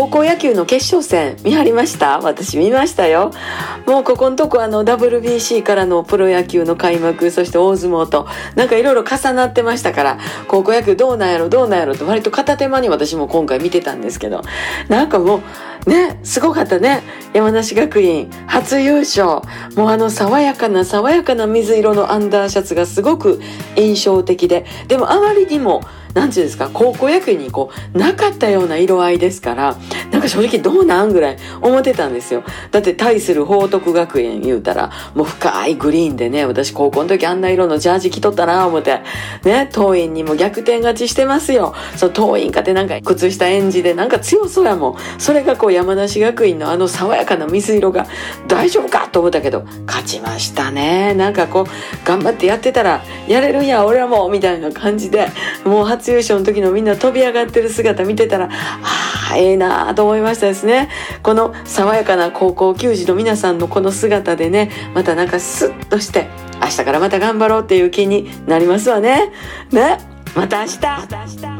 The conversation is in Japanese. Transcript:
高校野球の決勝戦見張りました？私見ましたよ。もうここのとこあの WBC からのプロ野球の開幕そして大相撲となんかいろいろ重なってましたから高校野球どうなんやろどうなんやろと割と片手間に私も今回見てたんですけどなんかもうねすごかったね。山梨学院初優勝。もうあの爽やかな爽やかな水色のアンダーシャツがすごく印象的ででもあまりにもなんていうんですか、高校野球にこう、なかったような色合いですから、なんか正直どうなんぐらい思ってたんですよ。だって対する報徳学園言うたら、もう深いグリーンでね、私高校の時あんな色のジャージ着とったな思って、ね、当院にも逆転勝ちしてますよ。そう、当院かってなんか靴下演じでなんか強そうやもん。それがこう山梨学院のあの爽やかな水色が大丈夫かと思ったけど、勝ちましたね。なんかこう、頑張ってやってたら、やれるんや、俺はもう、みたいな感じで、もう初優勝の時のみんな飛び上がってる姿見てたら、ああ、早いなと思いましたですね。この爽やかな高校球児の皆さんのこの姿でね、またなんかスッとして、明日からまた頑張ろうっていう気になりますわね。ね。また明日。また明日